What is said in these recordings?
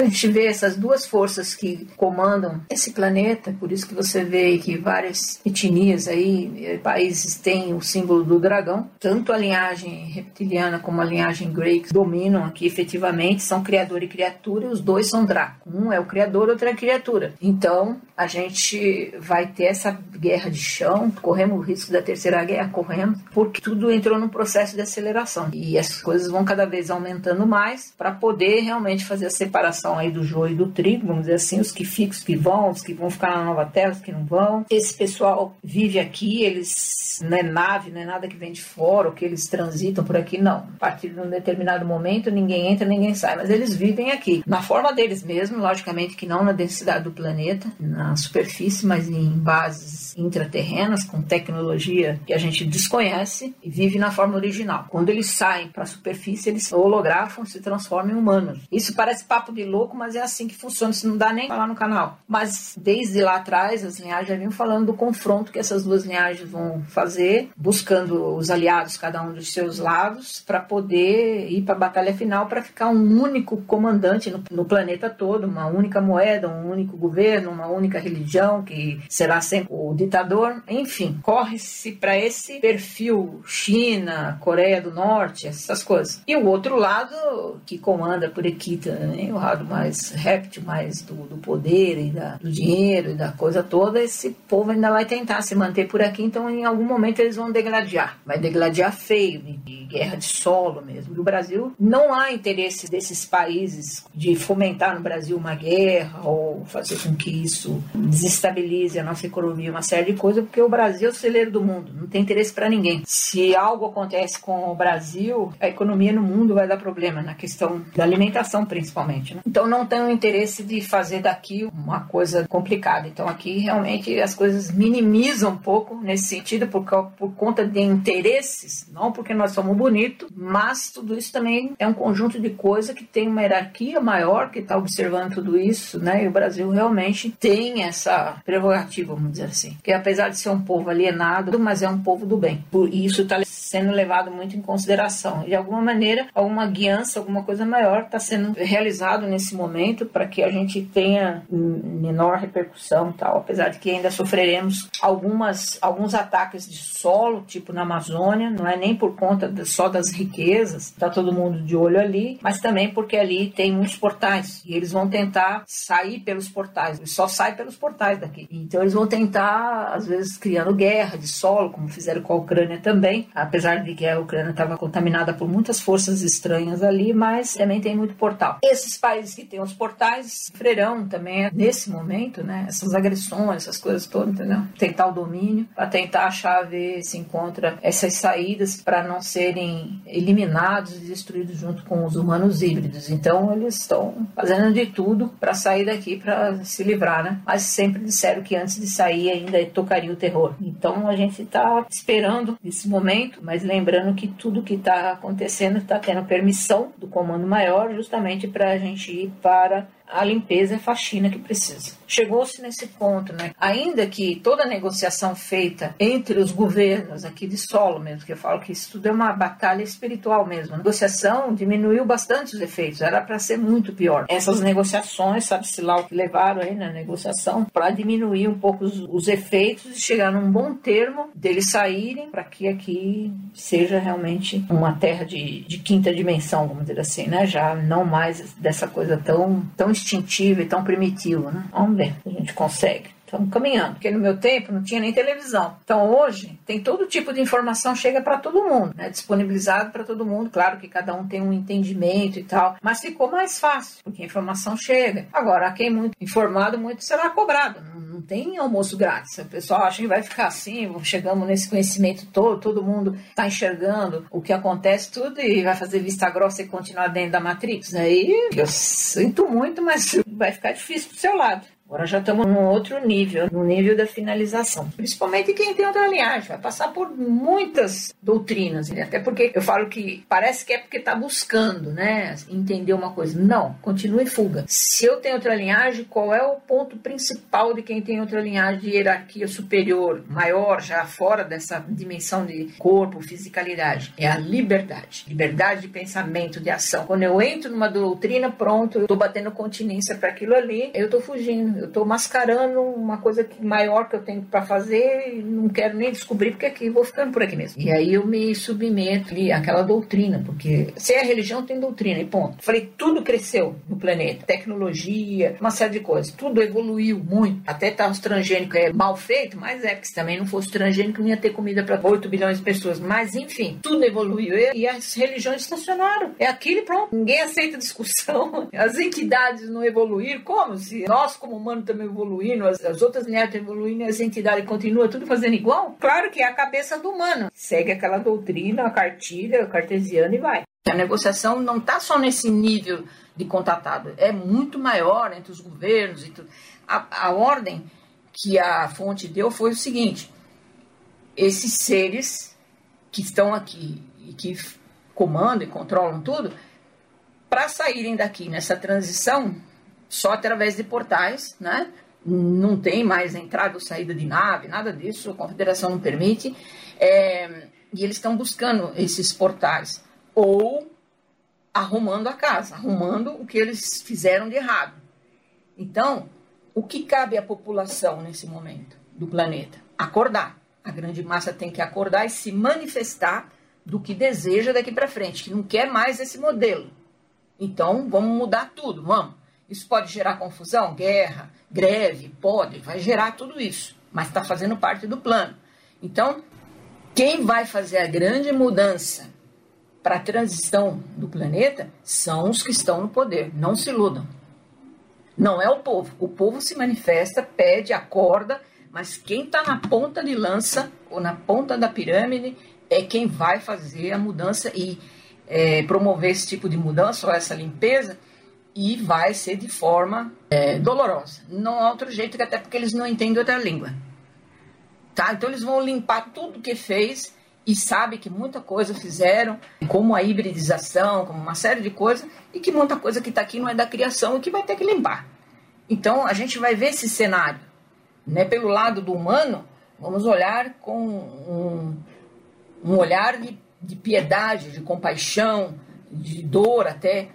A gente vê essas duas forças que comandam esse planeta, por isso que você vê que várias etnias aí, eh, países têm o símbolo do dragão, tanto a linhagem reptiliana como a linhagem Grey dominam aqui efetivamente, são criador e criatura, e os dois são Draco. Um é o criador, outro é a criatura. Então, a gente vai ter essa guerra de chão, corremos o risco da terceira guerra, corremos, porque tudo entrou num processo de aceleração. E as coisas vão cada vez aumentando mais para poder realmente fazer a separação aí do joio e do trigo, vamos dizer assim, os que ficam, os que vão, os que vão ficar na nova terra, os que não vão. Esse pessoal vive aqui, eles não é nave, não é nada que vem de fora, ou que eles transitam por aqui, não. A partir de um determinado momento, ninguém entra, ninguém sai, mas eles vivem aqui, na forma deles mesmo, logicamente que não na densidade do planeta, na superfície, mas em bases intraterrenas, com tecnologia que a gente desconhece, e vive na forma original. Quando eles saem para a superfície, eles holografam, se transformam em humanos. Isso parece papo de louco louco, mas é assim que funciona, se não dá nem falar no canal. Mas desde lá atrás, as linhagens já vinham falando do confronto que essas duas linhagens vão fazer, buscando os aliados, cada um dos seus lados, para poder ir para a batalha final, para ficar um único comandante no, no, planeta todo, uma única moeda, um único governo, uma única religião, que será sempre o ditador. Enfim, corre-se para esse perfil China, Coreia do Norte, essas coisas. E o outro lado, que comanda por Equita, né, o lado mais réptil, mais do, do poder e da, do dinheiro e da coisa toda, esse povo ainda vai tentar se manter por aqui, então em algum momento eles vão degladiar. Vai degladiar feio, de, de guerra de solo mesmo. No Brasil, não há interesse desses países de fomentar no Brasil uma guerra ou fazer com que isso desestabilize a nossa economia, uma série de coisas, porque o Brasil é o celeiro do mundo, não tem interesse para ninguém. Se algo acontece com o Brasil, a economia no mundo vai dar problema, na questão da alimentação principalmente. Né? Então não tem o interesse de fazer daqui uma coisa complicada. Então aqui realmente as coisas minimizam um pouco nesse sentido por, por conta de interesses, não porque nós somos bonitos, mas tudo isso também é um conjunto de coisas que tem uma hierarquia maior que está observando tudo isso, né? E o Brasil realmente tem essa prerrogativa, vamos dizer assim. Que apesar de ser um povo alienado, mas é um povo do bem. Por isso está sendo levado muito em consideração. De alguma maneira, alguma guiança, alguma coisa maior está sendo realizado nesse momento para que a gente tenha menor repercussão tal, apesar de que ainda sofreremos algumas alguns ataques de solo, tipo na Amazônia, não é nem por conta de, só das riquezas, tá todo mundo de olho ali, mas também porque ali tem muitos portais e eles vão tentar sair pelos portais, eles só saem pelos portais daqui. Então eles vão tentar, às vezes, criando guerra de solo, como fizeram com a Ucrânia também, apesar de que a Ucrânia estava contaminada por muitas forças estranhas ali, mas também tem muito portal. Esses países países que têm os portais sofrerão também nesse momento, né? Essas agressões, essas coisas todas, entendeu? Tentar o domínio, para tentar achar ver se encontra essas saídas para não serem eliminados e destruídos junto com os humanos híbridos. Então eles estão fazendo de tudo para sair daqui para se livrar, né? Mas sempre disseram que antes de sair ainda tocaria o terror. Então a gente está esperando esse momento, mas lembrando que tudo que está acontecendo está tendo permissão do comando maior justamente para a gente para a limpeza e faxina que precisa. Chegou-se nesse ponto, né? Ainda que toda negociação feita entre os governos aqui de solo mesmo, que eu falo que isso tudo é uma batalha espiritual mesmo. A negociação diminuiu bastante os efeitos, era para ser muito pior. Essas negociações, sabe-se lá o que levaram aí na negociação, para diminuir um pouco os, os, efeitos e chegar num bom termo deles saírem para que aqui seja realmente uma terra de, de quinta dimensão, vamos dizer assim, né? Já não mais dessa coisa tão, tão instintivo e tão primitivo, né? Vamos ver se a gente consegue. Estamos caminhando, porque no meu tempo não tinha nem televisão. Então hoje tem todo tipo de informação chega para todo mundo, né? disponibilizado para todo mundo. Claro que cada um tem um entendimento e tal, mas ficou mais fácil, porque a informação chega. Agora, quem é muito informado, muito será cobrado. Não, tem almoço grátis. O pessoal acha que vai ficar assim, chegamos nesse conhecimento todo, todo mundo está enxergando o que acontece tudo e vai fazer vista grossa e continuar dentro da Matrix. Aí eu sinto muito, mas vai ficar difícil pro seu lado. Agora já estamos num outro nível, no nível da finalização. Principalmente quem tem outra linhagem, vai passar por muitas doutrinas. Né? Até porque eu falo que parece que é porque está buscando, né? Entender uma coisa. Não, continue fuga. Se eu tenho outra linhagem, qual é o ponto principal de quem tem outra linhagem de hierarquia superior, maior, já fora dessa dimensão de corpo, fisicalidade? É a liberdade. Liberdade de pensamento, de ação. Quando eu entro numa doutrina, pronto, eu estou batendo continência para aquilo ali, eu estou fugindo eu estou mascarando uma coisa que, maior que eu tenho para fazer e não quero nem descobrir porque aqui vou ficando por aqui mesmo. E aí eu me submeto àquela doutrina, porque se é religião tem doutrina e ponto. Falei, tudo cresceu no planeta, tecnologia, uma série de coisas, tudo evoluiu muito. Até tá os transgênicos é mal feito, mas é que se também não fosse transgênico não ia ter comida para 8 bilhões de pessoas. Mas enfim, tudo evoluiu e as religiões estacionaram. É aquilo e pronto. Ninguém aceita discussão. As entidades não evoluíram. Como se nós como humano estamos evoluindo, as, as outras linhas estão evoluindo, as entidades continuam tudo fazendo igual? Claro que é a cabeça do humano. Segue aquela doutrina, a cartilha, cartesiana e vai. A negociação não está só nesse nível de contatado, é muito maior entre os governos e tudo. A, a ordem que a fonte deu foi o seguinte: esses seres que estão aqui e que comandam e controlam tudo, para saírem daqui nessa transição, só através de portais, né? Não tem mais entrada ou saída de nave, nada disso, a confederação não permite. É, e eles estão buscando esses portais, ou arrumando a casa, arrumando o que eles fizeram de errado. Então, o que cabe à população nesse momento do planeta? Acordar. A grande massa tem que acordar e se manifestar do que deseja daqui para frente, que não quer mais esse modelo. Então, vamos mudar tudo, vamos. Isso pode gerar confusão, guerra, greve, pode, vai gerar tudo isso, mas está fazendo parte do plano. Então, quem vai fazer a grande mudança para a transição do planeta são os que estão no poder. Não se iludam. Não é o povo. O povo se manifesta, pede, acorda, mas quem está na ponta de lança ou na ponta da pirâmide é quem vai fazer a mudança e é, promover esse tipo de mudança ou essa limpeza e vai ser de forma é, dolorosa. Não há outro jeito, até porque eles não entendem outra língua. Tá? Então eles vão limpar tudo que fez e sabe que muita coisa fizeram, como a hibridização, como uma série de coisas, e que muita coisa que está aqui não é da criação e que vai ter que limpar. Então a gente vai ver esse cenário. Né? Pelo lado do humano, vamos olhar com um, um olhar de, de piedade, de compaixão, de dor até,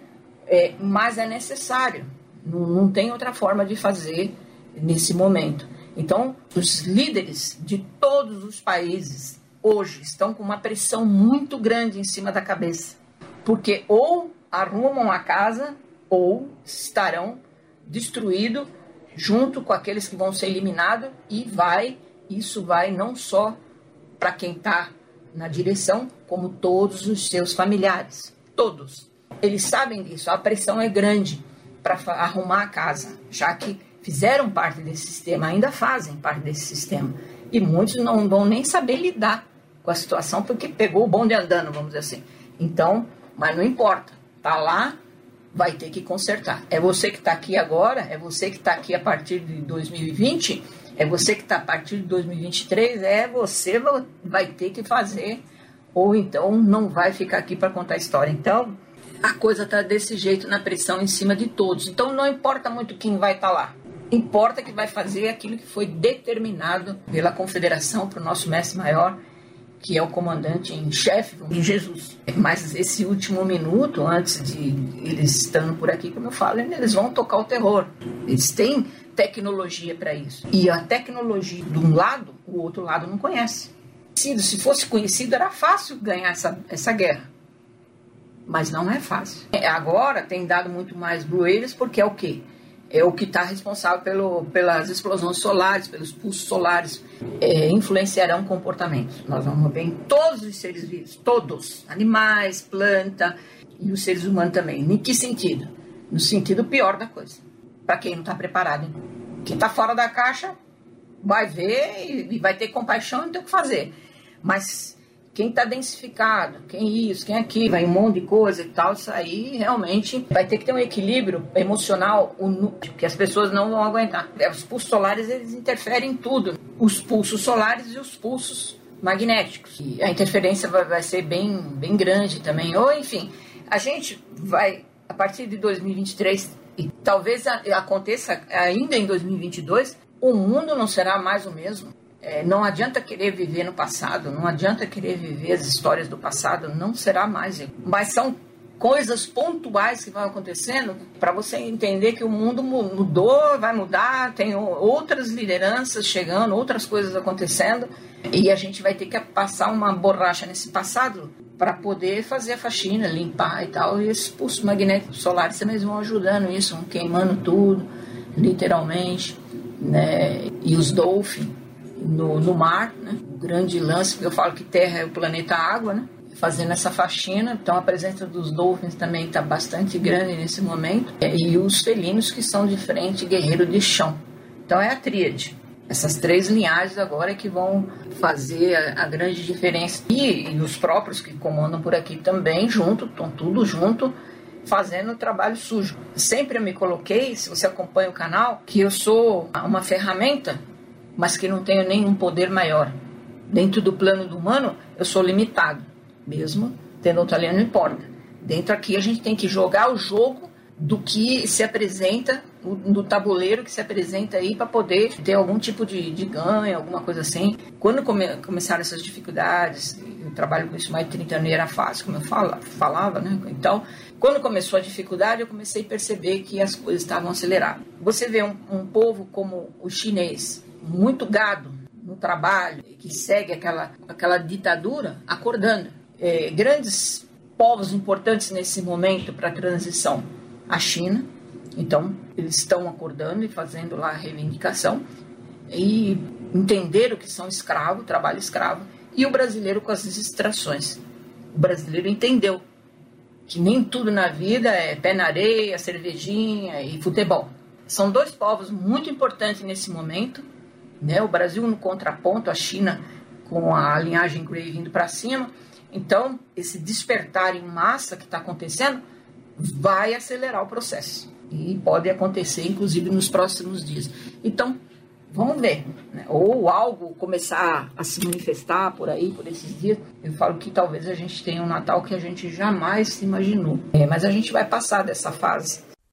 é, mas é necessário. Não, não tem outra forma de fazer nesse momento. Então, os líderes de todos os países hoje estão com uma pressão muito grande em cima da cabeça, porque ou arrumam a casa ou estarão destruídos junto com aqueles que vão ser eliminados e vai isso vai não só para quem está na direção, como todos os seus familiares, todos. Eles sabem disso, a pressão é grande para arrumar a casa, já que fizeram parte desse sistema, ainda fazem parte desse sistema. E muitos não vão nem saber lidar com a situação porque pegou o bonde andando, vamos dizer assim. Então, mas não importa, tá lá, vai ter que consertar. É você que está aqui agora, é você que está aqui a partir de 2020, é você que está a partir de 2023, é você vai ter que fazer, ou então não vai ficar aqui para contar a história. Então, a coisa está desse jeito na pressão em cima de todos. Então não importa muito quem vai estar tá lá. Importa que vai fazer aquilo que foi determinado pela confederação para o nosso mestre maior, que é o comandante em chefe, Jesus. Mas esse último minuto, antes de eles estando por aqui, como eu falo, eles vão tocar o terror. Eles têm tecnologia para isso. E a tecnologia de um lado, o outro lado não conhece. Se fosse conhecido, era fácil ganhar essa, essa guerra mas não é fácil. É, agora tem dado muito mais bueiros porque é o quê? É o que está responsável pelo, pelas explosões solares, pelos pulsos solares, é, influenciarão comportamentos. Nós vamos ver em todos os seres vivos, todos, animais, planta e os seres humanos também. Em que sentido? No sentido pior da coisa, para quem não está preparado. Quem está fora da caixa vai ver e vai ter compaixão e não tem o que fazer. Mas quem está densificado, quem isso, quem aquilo, vai um monte de coisa e tal, isso aí realmente vai ter que ter um equilíbrio emocional, que as pessoas não vão aguentar. Os pulsos solares, eles interferem em tudo. Os pulsos solares e os pulsos magnéticos. E a interferência vai, vai ser bem, bem grande também. Ou, enfim, a gente vai, a partir de 2023, e talvez aconteça ainda em 2022, o mundo não será mais o mesmo é, não adianta querer viver no passado, não adianta querer viver as histórias do passado, não será mais. Mas são coisas pontuais que vão acontecendo para você entender que o mundo mudou, vai mudar, tem outras lideranças chegando, outras coisas acontecendo e a gente vai ter que passar uma borracha nesse passado para poder fazer a faxina, limpar e tal. E esses pulsos magnéticos solares também vão ajudando isso, vão queimando tudo, literalmente, né? E os dolphins no, no mar, né? O grande lance, eu falo que Terra é o planeta água, né? Fazendo essa faxina, então a presença dos dolphins também está bastante grande nesse momento, é, e os felinos que são de frente, guerreiro de chão. Então é a tríade. Essas três linhagens agora é que vão fazer a, a grande diferença. E, e, os próprios que comandam por aqui também, junto, estão tudo junto, fazendo o trabalho sujo. Sempre eu me coloquei, se você acompanha o canal, que eu sou uma ferramenta mas que não tenho nenhum poder maior. Dentro do plano do humano, eu sou limitado, mesmo tendo um talento, não importa. Dentro aqui, a gente tem que jogar o jogo do que se apresenta, do tabuleiro que se apresenta aí, para poder ter algum tipo de, de ganho, alguma coisa assim. Quando come, começaram essas dificuldades, eu trabalho com isso mais de 30 anos, era fácil, como eu fala, falava, né? Então, quando começou a dificuldade, eu comecei a perceber que as coisas estavam aceleradas. Você vê um, um povo como o chinês, muito gado no trabalho, que segue aquela, aquela ditadura, acordando. É, grandes povos importantes nesse momento para a transição, a China, então eles estão acordando e fazendo lá a reivindicação e entenderam que são escravo, trabalho escravo, e o brasileiro com as distrações. O brasileiro entendeu que nem tudo na vida é pé na areia, cervejinha e futebol. São dois povos muito importantes nesse momento né? O Brasil no contraponto, a China com a linhagem Grey vindo para cima. Então, esse despertar em massa que está acontecendo vai acelerar o processo. E pode acontecer, inclusive, nos próximos dias. Então, vamos ver. Né? Ou algo começar a se manifestar por aí, por esses dias. Eu falo que talvez a gente tenha um Natal que a gente jamais imaginou. É, mas a gente vai passar dessa fase